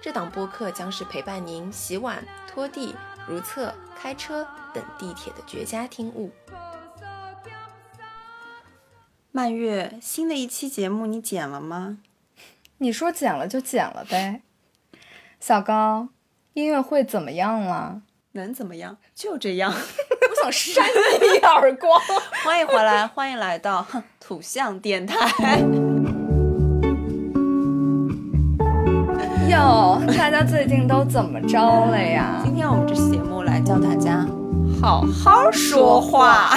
这档播客将是陪伴您洗碗、拖地、如厕、开车等地铁的绝佳听物。曼月，新的一期节目你剪了吗？你说剪了就剪了呗。小高，音乐会怎么样了？能怎么样？就这样。我想扇你一耳光。欢迎回来，欢迎来到土象电台。哟，大家最近都怎么着了呀？今天我们这期节目来教大家好好说话。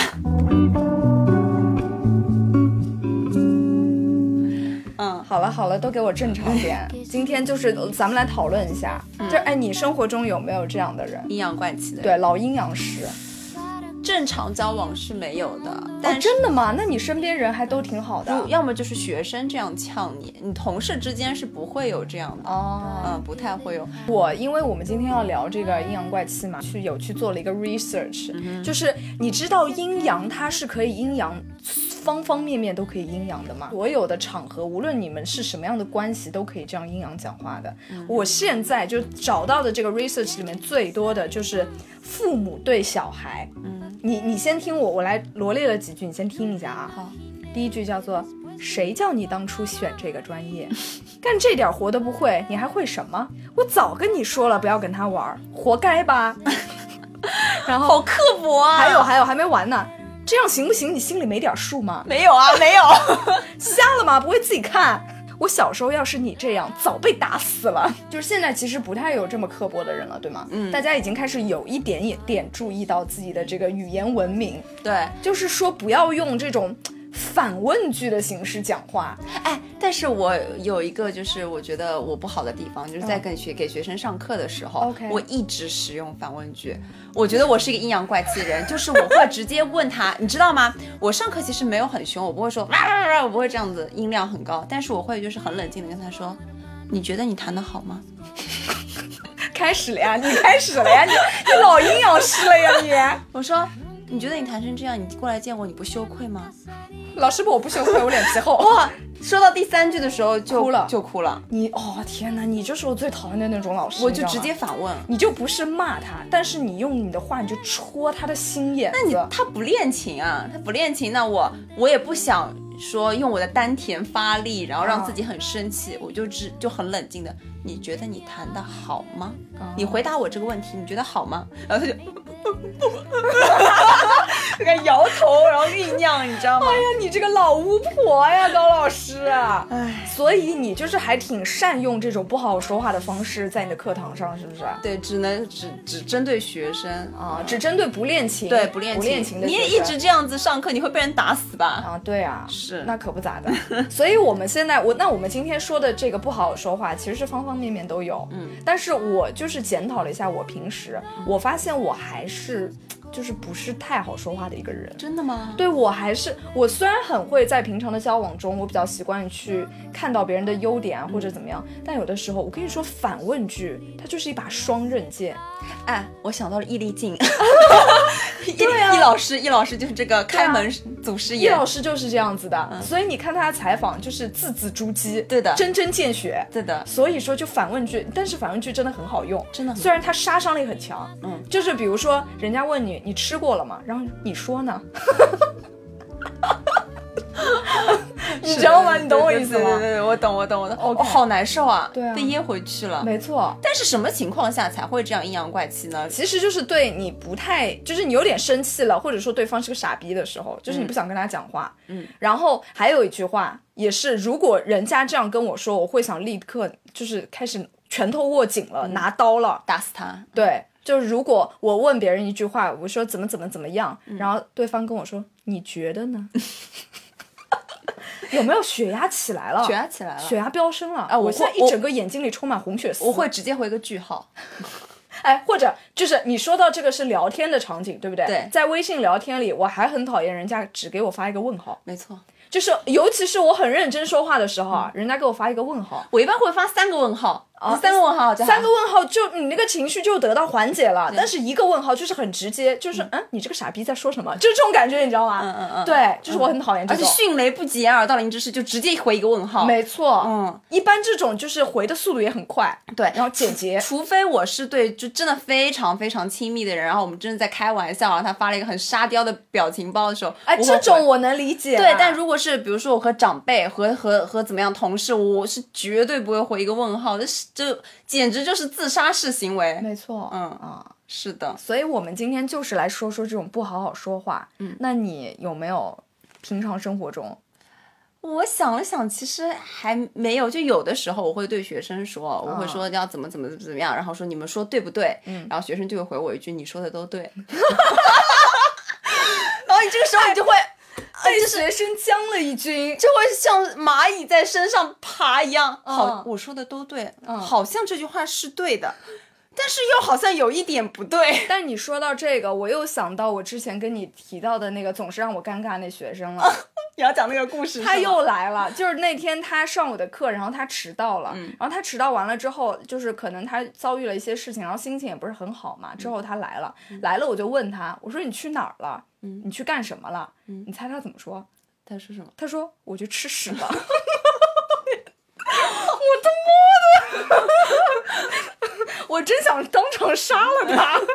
嗯，好了好了，都给我正常点。今天就是咱们来讨论一下，就哎，你生活中有没有这样的人？阴阳怪气的，对，老阴阳师。正常交往是没有的，哦，真的吗？那你身边人还都挺好的，要么就是学生这样呛你，你同事之间是不会有这样的哦，嗯，不太会有。我因为我们今天要聊这个阴阳怪气嘛，去有去做了一个 research，就是你知道阴阳它是可以阴阳。方方面面都可以阴阳的嘛，所有的场合，无论你们是什么样的关系，都可以这样阴阳讲话的。我现在就找到的这个 research 里面最多的就是父母对小孩。嗯，你你先听我，我来罗列了几句，你先听一下啊。好，第一句叫做谁叫你当初选这个专业，干这点活都不会，你还会什么？我早跟你说了，不要跟他玩，活该吧。然后好刻薄啊！还有还有还没完呢。这样行不行？你心里没点数吗？没有啊，没有，瞎了吗？不会自己看？我小时候要是你这样，早被打死了。就是现在其实不太有这么刻薄的人了，对吗？嗯，大家已经开始有一点点注意到自己的这个语言文明。对，就是说不要用这种。反问句的形式讲话，哎，但是我有一个就是我觉得我不好的地方，就是在跟学给学生上课的时候，OK，，我一直使用反问句。我觉得我是一个阴阳怪气的人，就是我会直接问他，你知道吗？我上课其实没有很凶，我不会说，我不会这样子音量很高，但是我会就是很冷静的跟他说，你觉得你弹的好吗？开始了呀，你开始了呀，你你老阴阳师了呀你？我说。你觉得你弹成这样，你过来见我，你不羞愧吗？老师，我不羞愧，我脸皮厚。哇，说到第三句的时候就哭了，就哭了。你哦，天哪，你就是我最讨厌的那种老师。我就直接反问，你就不是骂他，但是你用你的话，你就戳他的心眼。那你他不练琴啊？他不练琴，那我我也不想说用我的丹田发力，然后让自己很生气。我就只就很冷静的，你觉得你弹的好吗？你回答我这个问题，你觉得好吗？然后他就。开始摇头，然后酝酿，你知道吗？哎呀，你这个老巫婆呀，高老师！哎，所以你就是还挺善用这种不好说话的方式，在你的课堂上，是不是？对，只能只只针对学生啊，只针对不练琴，对不练不练琴的。你也一直这样子上课，你会被人打死吧？啊，对啊，是，那可不咋的。所以我们现在，我那我们今天说的这个不好说话，其实是方方面面都有。嗯，但是我就是检讨了一下我平时，我发现我还是。就是不是太好说话的一个人，真的吗？对我还是我虽然很会在平常的交往中，我比较习惯去看到别人的优点啊或者怎么样，但有的时候我跟你说反问句，它就是一把双刃剑。哎，我想到了易立竞，对啊，易老师，易老师就是这个开门祖师爷，易老师就是这样子的，所以你看他的采访就是字字珠玑，对的，针针见血，对的，所以说就反问句，但是反问句真的很好用，真的，虽然它杀伤力很强，嗯，就是比如说人家问你你吃过了吗，然后你说呢？你知道吗？你懂我意思吗？对对对，我懂，我懂，我懂。哦，好难受啊！对啊，被噎回去了。没错。但是什么情况下才会这样阴阳怪气呢？其实就是对你不太，就是你有点生气了，或者说对方是个傻逼的时候，就是你不想跟他讲话。嗯。然后还有一句话也是，如果人家这样跟我说，我会想立刻就是开始拳头握紧了，拿刀了，打死他。对，就是如果我问别人一句话，我说怎么怎么怎么样，然后对方跟我说你觉得呢？有没有血压起来了？血压起来了，血压飙升了啊！我现在一整个眼睛里充满红血丝。我会直接回个句号。哎，或者就是你说到这个是聊天的场景，对不对？对，在微信聊天里，我还很讨厌人家只给我发一个问号。没错。就是，尤其是我很认真说话的时候啊，人家给我发一个问号，我一般会发三个问号。啊，三个问号，三个问号就你那个情绪就得到缓解了。但是一个问号就是很直接，就是嗯，你这个傻逼在说什么？就是这种感觉，你知道吗？嗯嗯嗯，对，就是我很讨厌这种。而且迅雷不及掩耳盗铃之势，就直接回一个问号。没错，嗯，一般这种就是回的速度也很快，对，然后简洁。除非我是对就真的非常非常亲密的人，然后我们真的在开玩笑，然后他发了一个很沙雕的表情包的时候，哎，这种我能理解。对，但如果是比如说我和长辈和和和怎么样同事，我是绝对不会回一个问号，这是就简。简直就是自杀式行为，没错，嗯啊，是的，所以我们今天就是来说说这种不好好说话。嗯，那你有没有平常生活中？我想了想，其实还没有。就有的时候我会对学生说，我会说要怎么怎么怎么样，然后说你们说对不对？嗯，然后学生就会回我一句你说的都对。然后你这个时候你就会。被学生将了一军，就会像蚂蚁在身上爬一样。好，我说的都对，好像这句话是对的，但是又好像有一点不对。但你说到这个，我又想到我之前跟你提到的那个总是让我尴尬那学生了。你要讲那个故事，他又来了。就是那天他上我的课，然后他迟到了，然后他迟到完了之后，就是可能他遭遇了一些事情，然后心情也不是很好嘛。之后他来了，来了我就问他，我说你去哪儿了？嗯，你去干什么了？嗯，你猜他怎么说？他说什么？他说我去吃屎了。我他妈的！我真想当场杀了他。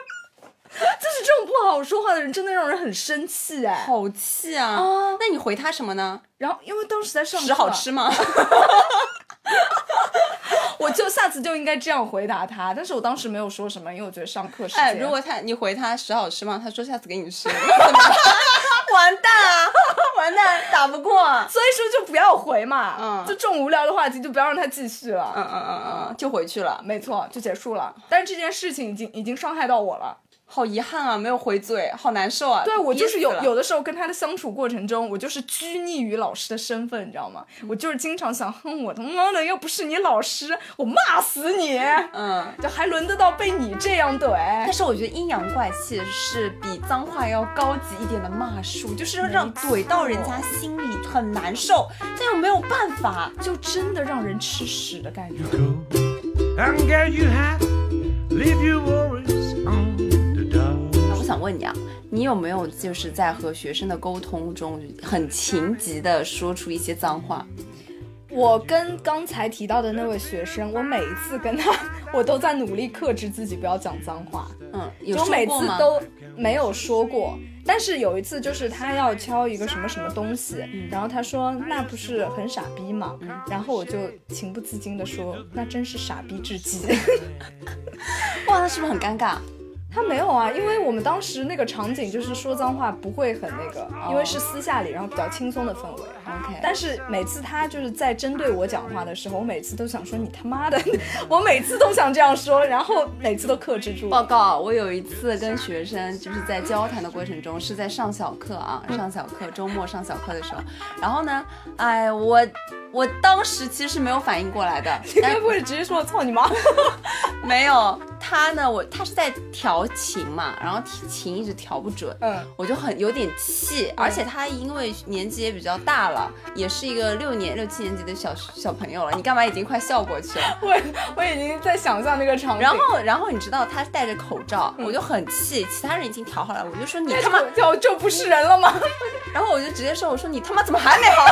就是这种不好好说话的人，真的让人很生气哎，好气啊！那你回他什么呢？然后因为当时在上屎好吃吗？我就下次就应该这样回答他，但是我当时没有说什么，因为我觉得上课时间。哎，如果他你回他屎好吃吗？他说下次给你吃，完蛋啊！完蛋，打不过。所以说就不要回嘛，嗯，就这种无聊的话题就不要让他继续了，嗯嗯嗯嗯，就回去了，没错，就结束了。但是这件事情已经已经伤害到我了。好遗憾啊，没有回嘴，好难受啊！对我就是有有的时候跟他的相处过程中，我就是拘泥于老师的身份，你知道吗？我就是经常想，哼，我他妈的又不是你老师，我骂死你！嗯，就还轮得到被你这样怼？但是我觉得阴阳怪气是比脏话要高级一点的骂术，就是让怼到人家心里很难受，但又没有办法，就真的让人吃屎的感觉。想问你啊，你有没有就是在和学生的沟通中很情急的说出一些脏话？我跟刚才提到的那位学生，我每一次跟他，我都在努力克制自己不要讲脏话。嗯，有每次都没有说过，但是有一次就是他要敲一个什么什么东西，然后他说那不是很傻逼吗？然后我就情不自禁的说那真是傻逼至极。哇，那是不是很尴尬？他没有啊，因为我们当时那个场景就是说脏话不会很那个，因为是私下里，然后比较轻松的氛围。OK，但是每次他就是在针对我讲话的时候，我每次都想说你他妈的，我每次都想这样说，然后每次都克制住。报告，我有一次跟学生就是在交谈的过程中，是在上小课啊，上小课，周末上小课的时候，然后呢，哎，我。我当时其实是没有反应过来的，你该不会直接说操你妈，没有他呢，我他是在调琴嘛，然后琴一直调不准，嗯，我就很有点气，而且他因为年纪也比较大了，也是一个六年六七年级的小小朋友了，你干嘛已经快笑过去了？我我已经在想象那个场景，然后然后你知道他戴着口罩，我就很气，其他人已经调好了，我就说你他妈调就不是人了吗？然后我就直接说我说你他妈怎么还没好？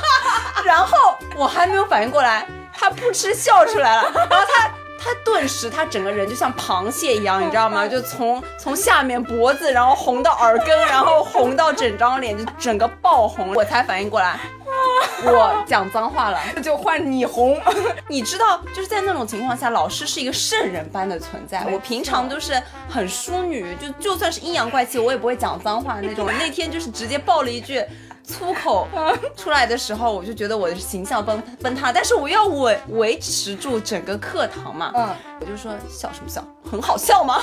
然后。我还没有反应过来，他扑哧笑出来了，然后他他顿时他整个人就像螃蟹一样，你知道吗？就从从下面脖子，然后红到耳根，然后红到整张脸，就整个爆红，我才反应过来，我讲脏话了，就换你红。你知道，就是在那种情况下，老师是一个圣人般的存在。我平常都是很淑女，就就算是阴阳怪气，我也不会讲脏话的那种。那天就是直接爆了一句。粗口出来的时候，我就觉得我的形象崩崩塌，但是我要维维持住整个课堂嘛，嗯，我就说笑什么笑，很好笑吗？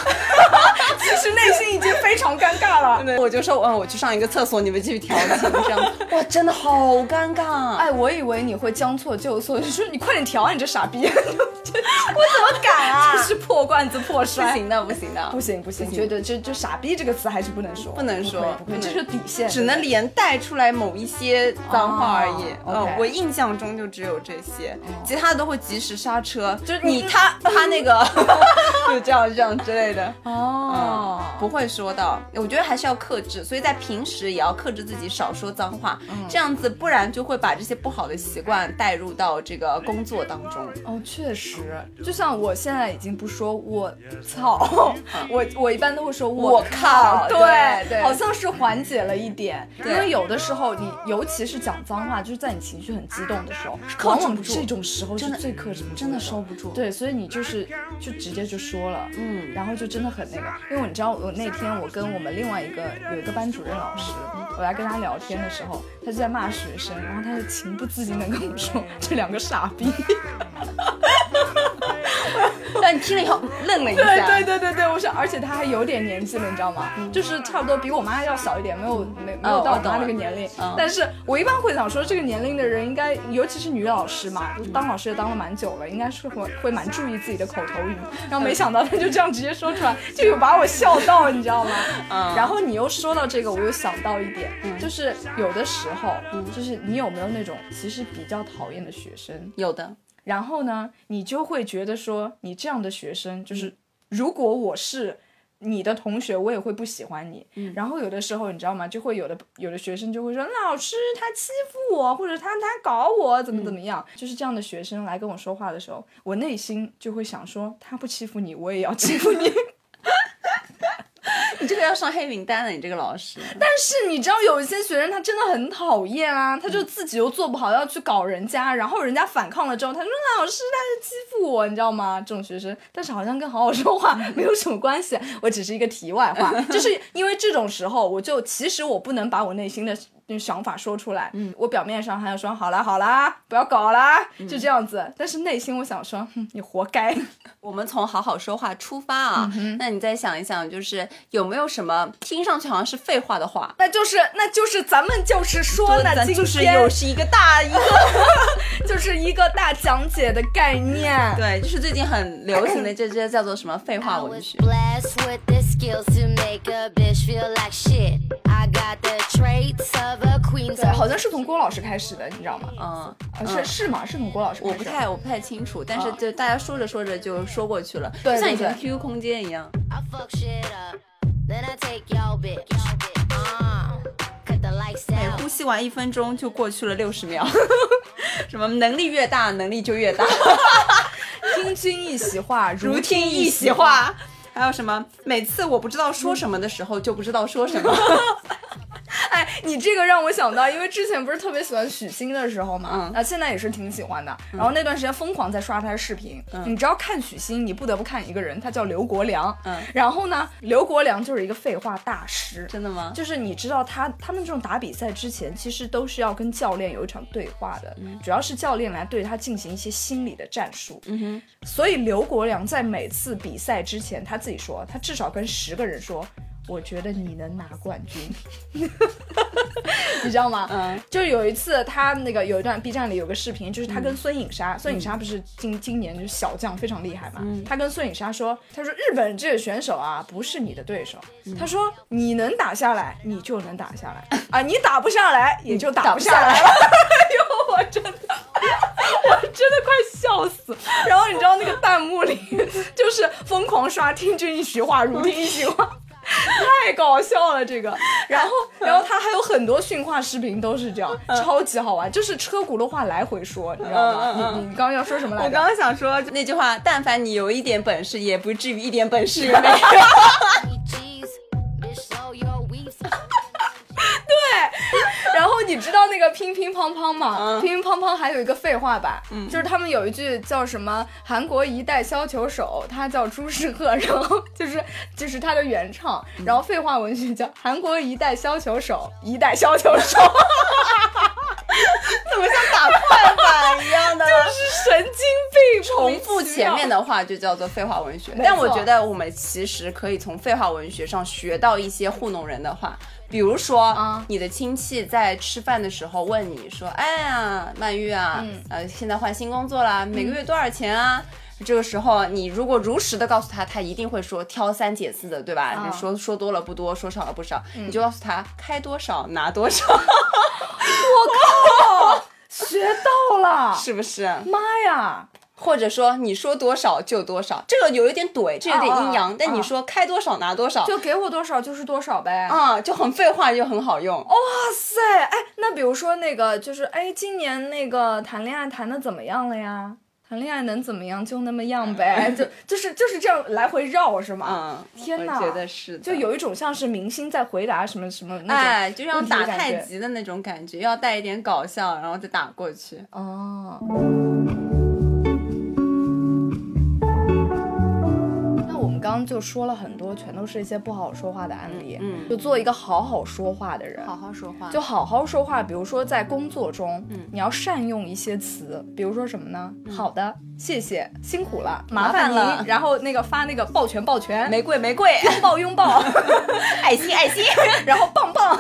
其实内心已经非常尴尬了。我就说，嗯，我去上一个厕所，你们继续调情，这样。哇，真的好尴尬。哎，我以为你会将错就错，就说你快点调啊，你这傻逼。我怎么敢啊？这是破罐子破摔，不行的，不行的，不行不行，觉得就就傻逼这个词还是不能说，不能说，这是底线，只能连带出来某一些脏话而已。嗯，我印象中就只有这些，其他的都会及时刹车。就是你他 他那个，就这样这样之类的。哦，不会说到，我觉得还是要克制，所以在平时也要克制自己少说脏话，这样子不然就会把这些不好的习惯带入到这个工作当中。哦，确实。就像我现在已经不说我操，我我一般都会说我靠，对对，好像是缓解了一点。因为有的时候你尤其是讲脏话，就是在你情绪很激动的时候，克制不住。这种时候是最克制不住，真的收不住。对，所以你就是就直接就说了，嗯，然后就真的很那个。因为你知道，我那天我跟我们另外一个有一个班主任老师，我来跟他聊天的时候，他就在骂学生，然后他就情不自禁的跟我说：“这两个傻逼。”但你听了以后愣了一下。对对对对对，我说，而且他还有点年纪了，你知道吗？就是差不多比我妈要小一点，没有没没有到我妈那个年龄。但是我一般会想说，这个年龄的人应该，尤其是女老师嘛，当老师也当了蛮久了，应该是会会蛮注意自己的口头语。然后没想到他就这样直接说出来，就有把我笑到，你知道吗？嗯。然后你又说到这个，我又想到一点，就是有的时候，就是你有没有那种其实比较讨厌的学生？有的。然后呢，你就会觉得说，你这样的学生，就是如果我是你的同学，我也会不喜欢你。然后有的时候，你知道吗？就会有的有的学生就会说，老师他欺负我，或者他他搞我，怎么怎么样？就是这样的学生来跟我说话的时候，我内心就会想说，他不欺负你，我也要欺负你。上黑名单了，你这个老师。但是你知道，有一些学生他真的很讨厌啊，他就自己又做不好，要去搞人家，然后人家反抗了之后，他说老师他是欺负我，你知道吗？这种学生，但是好像跟好好说话没有什么关系。我只是一个题外话，就是因为这种时候，我就其实我不能把我内心的。想法说出来，嗯，我表面上还要说好啦好啦，不要搞啦，就这样子。但是内心我想说，哼，你活该。我们从好好说话出发啊，那你再想一想，就是有没有什么听上去好像是废话的话？那就是，那就是咱们就是说呢，就是又是一个大一个，就是一个大讲解的概念。对，就是最近很流行的 这些叫做什么废话文学。对，好像是从郭老师开始的，你知道吗？嗯，是是吗？是从郭老师？我不太我不太清楚，但是就大家说着说着就说过去了，对，像以前 QQ 空间一样。每呼吸完一分钟就过去了六十秒，什么能力越大能力就越大，听君一席话 如听一席话，还有什么每次我不知道说什么的时候就不知道说什么。哎，你这个让我想到，因为之前不是特别喜欢许昕的时候嘛，嗯，那现在也是挺喜欢的。然后那段时间疯狂在刷他的视频。你知道看许昕，你不得不看一个人，他叫刘国梁。嗯，然后呢，刘国梁就是一个废话大师。真的吗？就是你知道他他们这种打比赛之前，其实都是要跟教练有一场对话的，主要是教练来对他进行一些心理的战术。嗯哼，所以刘国梁在每次比赛之前，他自己说，他至少跟十个人说。我觉得你能拿冠军，你知道吗？嗯，就是有一次他那个有一段 B 站里有个视频，就是他跟孙颖莎，孙颖莎不是今今年就是小将非常厉害嘛，他跟孙颖莎说，他说日本这个选手啊不是你的对手，他说你能打下来你就能打下来 啊，你打不下来也就打不下来了。哎呦，我真的，我真的快笑死。然后你知道那个弹幕里就是疯狂刷听君一席话如听一席话。太搞笑了，这个，然后，然后他还有很多训话视频都是这样，超级好玩，就是车轱辘话来回说，你知道吗？你你刚刚要说什么来着？我刚刚想说那句话，但凡你有一点本事，也不至于一点本事也没有。你知道那个乒乒乓乓吗？乒乒乓乓还有一个废话版，就是他们有一句叫什么“韩国一代削球手”，他叫朱世赫，然后就是就是他的原唱，然后废话文学叫“韩国一代削球手，一代削球手”。怎么像打快板一样的？就是神经病，重复前面的话就叫做废话文学。但我觉得我们其实可以从废话文学上学到一些糊弄人的话，比如说，你的亲戚在吃饭的时候问你说：“哎呀，曼玉啊，呃，现在换新工作啦，每个月多少钱啊？”这个时候，你如果如实的告诉他，他一定会说挑三拣四的，对吧？你说说多了不多，说少了不少，你就告诉他开多少拿多少。我靠，学到了，是不是？妈呀！或者说你说多少就多少，这个有一点怼，这有点阴阳。但你说开多少拿多少，就给我多少就是多少呗。啊，就很废话，又很好用。哇塞，哎，那比如说那个就是哎，今年那个谈恋爱谈的怎么样了呀？谈恋爱能怎么样？就那么样呗，就就是就是这样来回绕是吗？嗯，天哪，觉得是，就有一种像是明星在回答什么什么，哎，就像打太极的那种感觉，要带一点搞笑，然后再打过去。哦。刚刚就说了很多，全都是一些不好说话的案例。嗯，就做一个好好说话的人，好好说话，就好好说话。比如说在工作中，嗯，你要善用一些词，比如说什么呢？好的，谢谢，辛苦了，麻烦您。然后那个发那个抱拳抱拳，玫瑰玫瑰，拥抱 拥抱，爱心爱心，然后棒棒，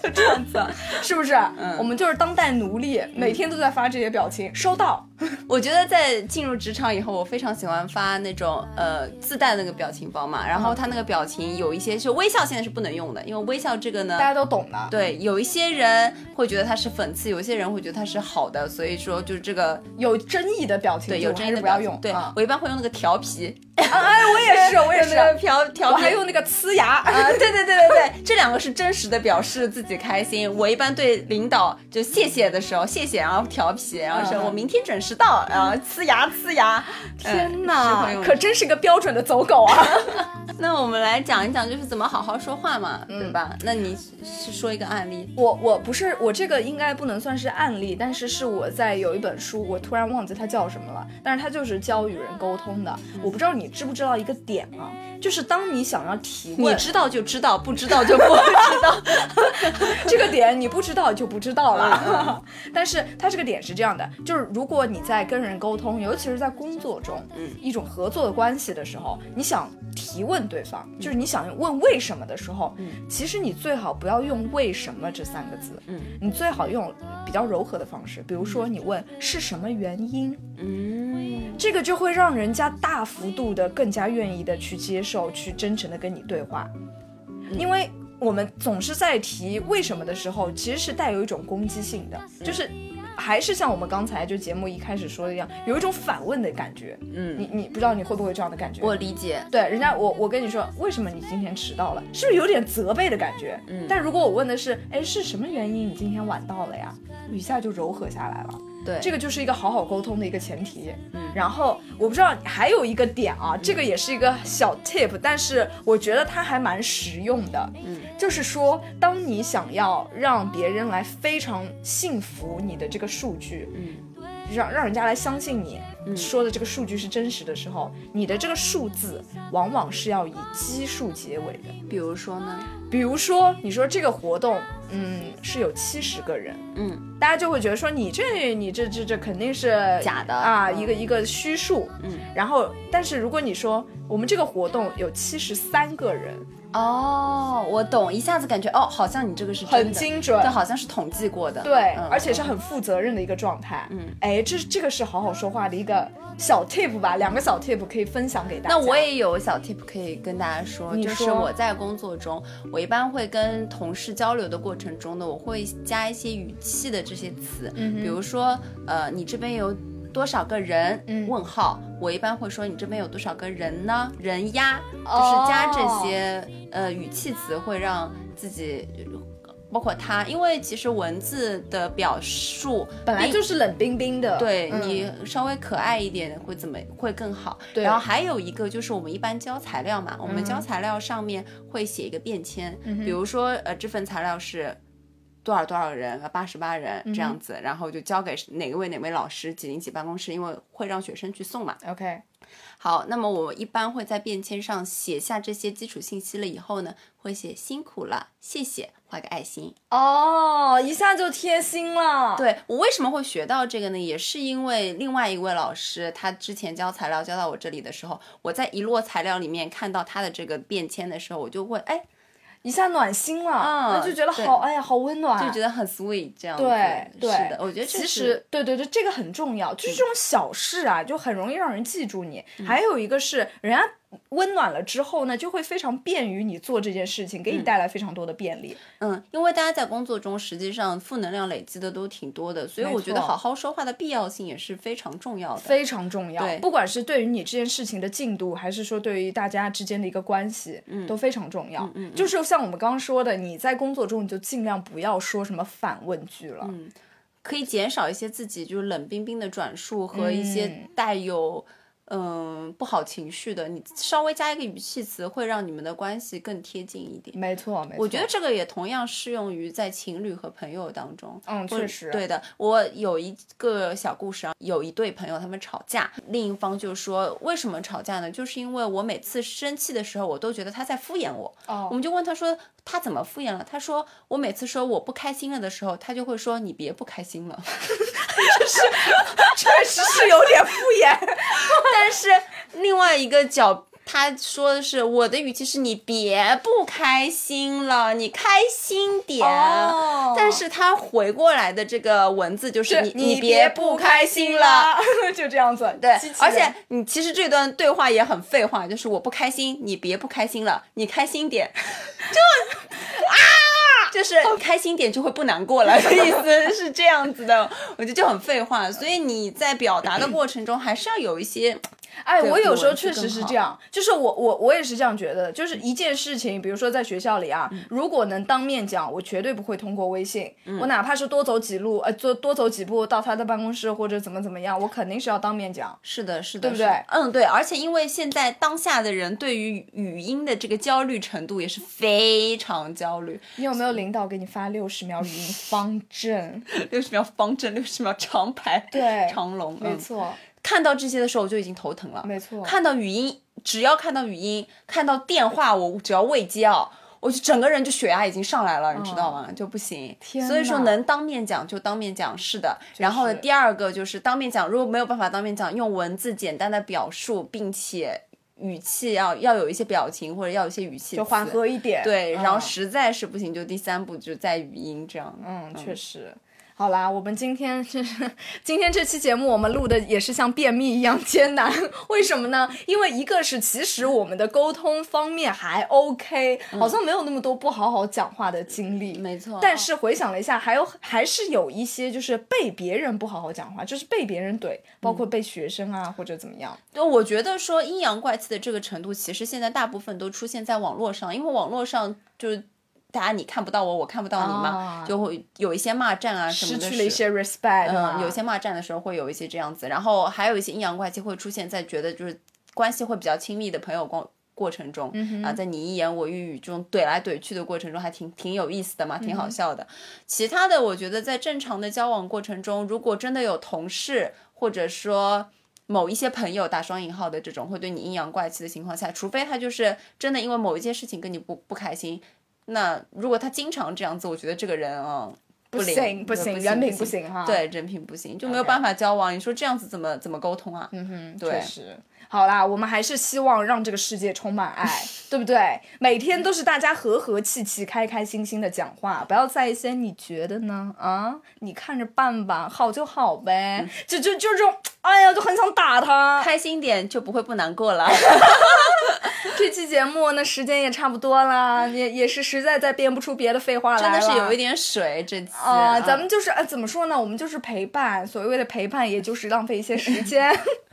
就这样子，是不是？嗯，我们就是当代奴隶，每天都在发这些表情。收到。我觉得在进入职场以后，我非常喜欢发那种呃自带那个表情包嘛，然后他那个表情有一些就微笑，现在是不能用的，因为微笑这个呢大家都懂的。对，有一些人会觉得它是讽刺，有些人会觉得它是好的，所以说就是这个有争议的表情，对，有争议的不要用。对我一般会用那个调皮，哎，我也是，我也是 调调皮，还用那个呲牙啊，对对对对对，这两个是真实的表示自己开心。我一般对领导就谢谢的时候，谢谢，然后调皮，然后说我明天准时到，然后。呲牙呲牙，天哪，可真是个标准的走狗啊！那我们来讲一讲，就是怎么好好说话嘛，对吧？那你是说一个案例？我我不是，我这个应该不能算是案例，但是是我在有一本书，我突然忘记它叫什么了，但是它就是教与人沟通的。我不知道你知不知道一个点啊，就是当你想要提问，你知道就知道，不知道就不知道。这个点你不知道就不知道了。但是它这个点是这样的，就是如果你在跟人沟通，尤其是在工作中，嗯，一种合作的关系的时候，你想提问。对方就是你想问为什么的时候，嗯，其实你最好不要用为什么这三个字，嗯，你最好用比较柔和的方式，比如说你问是什么原因，嗯，这个就会让人家大幅度的更加愿意的去接受，去真诚的跟你对话，因为我们总是在提为什么的时候，其实是带有一种攻击性的，就是。还是像我们刚才就节目一开始说的一样，有一种反问的感觉。嗯，你你不知道你会不会这样的感觉？我理解。对，人家我我跟你说，为什么你今天迟到了？是不是有点责备的感觉？嗯。但如果我问的是，哎，是什么原因你今天晚到了呀？一下就柔和下来了。对，这个就是一个好好沟通的一个前提。嗯，然后我不知道还有一个点啊，这个也是一个小 tip，但是我觉得它还蛮实用的。嗯，就是说，当你想要让别人来非常信服你的这个数据，嗯，让让人家来相信你说的这个数据是真实的时候，你的这个数字往往是要以奇数结尾的。比如说呢？比如说，你说这个活动，嗯，是有七十个人，嗯，大家就会觉得说你这你这这这肯定是假的。啊，一个一个虚数，嗯，然后但是如果你说我们这个活动有七十三个人。哦，我懂，一下子感觉哦，好像你这个是很精准，对，好像是统计过的，对，而且是很负责任的一个状态。嗯，哎，这这个是好好说话的一个小 tip 吧，两个小 tip 可以分享给大家。那我也有小 tip 可以跟大家说，就是我在工作中，我一般会跟同事交流的过程中的，我会加一些语气的这些词，比如说，呃，你这边有。多少个人？问号，我一般会说你这边有多少个人呢？人呀，就是加这些呃语气词，会让自己，包括他，因为其实文字的表述本来就是冷冰冰的，对你稍微可爱一点会怎么会更好？然后还有一个就是我们一般交材料嘛，我们交材料上面会写一个便签，比如说呃这份材料是。多少多少人，八十八人这样子，然后就交给哪位哪位老师几零几办公室，因为会让学生去送嘛。OK。好，那么我一般会在便签上写下这些基础信息了以后呢，会写辛苦了，谢谢，画个爱心。哦，一下就贴心了。对我为什么会学到这个呢？也是因为另外一位老师，他之前教材料教到我这里的时候，我在一摞材料里面看到他的这个便签的时候，我就会哎。一下暖心了，嗯，就觉得好，哎呀，好温暖，就觉得很 sweet 这样子。对对，是的，我觉得其实对对对，这个很重要，就是这种小事啊，就很容易让人记住你。还有一个是人家。温暖了之后呢，就会非常便于你做这件事情，给你带来非常多的便利。嗯，因为大家在工作中实际上负能量累积的都挺多的，所以我觉得好好说话的必要性也是非常重要的。非常重要，不管是对于你这件事情的进度，还是说对于大家之间的一个关系，嗯，都非常重要。嗯，就是像我们刚刚说的，你在工作中你就尽量不要说什么反问句了，嗯，可以减少一些自己就是冷冰冰的转述和一些带有。嗯，不好情绪的，你稍微加一个语气词，会让你们的关系更贴近一点。没错，没错。我觉得这个也同样适用于在情侣和朋友当中。嗯，确实。对的，我有一个小故事啊，有一对朋友他们吵架，另一方就说为什么吵架呢？就是因为我每次生气的时候，我都觉得他在敷衍我。哦。我们就问他说他怎么敷衍了？他说我每次说我不开心了的时候，他就会说你别不开心了。就是，确实是有点敷衍。但是另外一个角，他说的是我的语气是你别不开心了，你开心点。哦。但是他回过来的这个文字就是你你别不开心了，就这样子。对。而且你其实这段对话也很废话，就是我不开心，你别不开心了，你开心点。就啊，就是开心点就会不难过了，意思是这样子的。我觉得就很废话，所以你在表达的过程中还是要有一些。哎，我有时候确实是这样，就是我我我也是这样觉得，就是一件事情，比如说在学校里啊，如果能当面讲，我绝对不会通过微信，我哪怕是多走几路，呃，多多走几步到他的办公室或者怎么怎么样，我肯定是要当面讲。是的，是的，对不对？嗯，对，而且因为现在当下的人对于语音的这个焦虑程度也是非常焦虑。你有没有领导给你发六十秒语音方阵？六十秒方阵，六十秒长排，对，长龙，没错。看到这些的时候，我就已经头疼了。没错，看到语音，只要看到语音，看到电话，我只要未接啊，我就整个人就血压已经上来了，你知道吗？就不行。所以说，能当面讲就当面讲，是的。然后第二个就是当面讲，如果没有办法当面讲，用文字简单的表述，并且语气要要有一些表情或者要有一些语气，就缓和一点。对，然后实在是不行，就第三步就在语音这样。嗯，确实。好啦，我们今天是 今天这期节目，我们录的也是像便秘一样艰难。为什么呢？因为一个是其实我们的沟通方面还 OK，好像没有那么多不好好讲话的经历。没错。但是回想了一下，还有还是有一些就是被别人不好好讲话，就是被别人怼，包括被学生啊或者怎么样。就我觉得说阴阳怪气的这个程度，其实现在大部分都出现在网络上，因为网络上就是。大家你看不到我，我看不到你嘛，就会有一些骂战啊什么的，失去了一些 respect。嗯，有一些骂战的时候会有一些这样子，然后还有一些阴阳怪气会出现在觉得就是关系会比较亲密的朋友过过程中啊，在你一言我一语这种怼来怼去的过程中，还挺挺有意思的嘛，挺好笑的。其他的，我觉得在正常的交往过程中，如果真的有同事或者说某一些朋友打双引号的这种会对你阴阳怪气的情况下，除非他就是真的因为某一件事情跟你不不开心。那如果他经常这样子，我觉得这个人啊，不行不行，人品不行哈。对，人品不行，就没有办法交往。你说这样子怎么怎么沟通啊？嗯哼，确实。好啦，我们还是希望让这个世界充满爱，对不对？每天都是大家和和气气、开开心心的讲话，不要在一些你觉得呢？啊，你看着办吧，好就好呗。就就就这种，哎呀，就很想打他。开心点就不会不难过了。这期节目那时间也差不多了，也也是实在再编不出别的废话来了。真的是有一点水这期啊，咱们就是呃，怎么说呢？我们就是陪伴，所谓的陪伴，也就是浪费一些时间，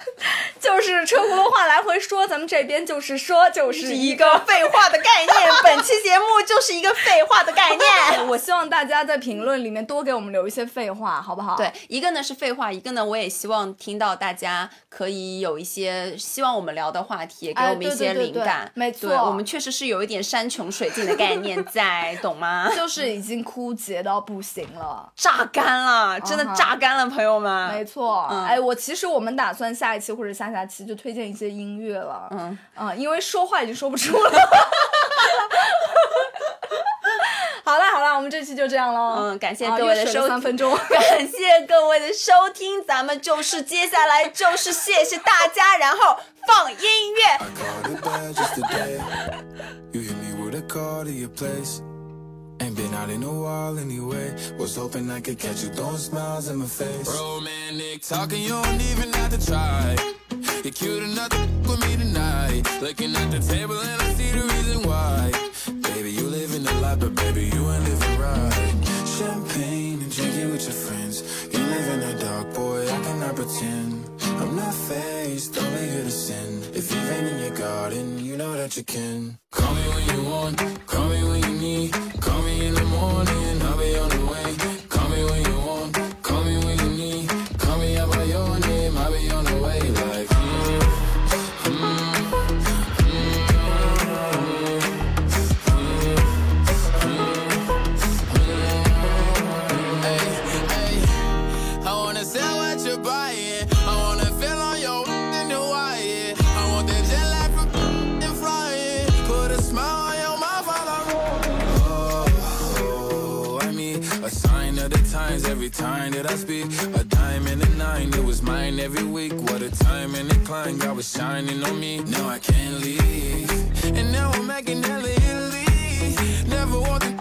就是车轱辘话来回说咱们这边就是说，就是一个废话的概念。本期节目就是一个废话的概念。我希望大家在评论里面多给我们留一些废话，好不好？对，一个呢是废话，一个呢我也希望听到大家可以有一些希望我们聊的话题，给我们一些灵感。没错，我们确实是有一点山穷水尽的概念在，懂吗？就是已经枯竭到不行了，榨干了，真的榨干了，朋友们。没错，哎，我其实我们打算下一期或者下下期就推荐一些音乐了。嗯嗯，因为说话已经说不出了。好了好啦，我们这期就这样喽。嗯，感谢各位的收三分钟，感谢各位的收听，咱们就是接下来就是谢谢大家，然后放音乐。But baby, you ain't living right. Champagne and drinking with your friends. You live in the dark, boy, I cannot pretend. I'm not faced, only here to sin. If you've been in your garden, you know that you can. Call me when you want, call me when you need. Call me I speak. A diamond and a nine, it was mine every week. What a time and a climb, God was shining on me. Now I can't leave. And now I'm making hella Italy. Never want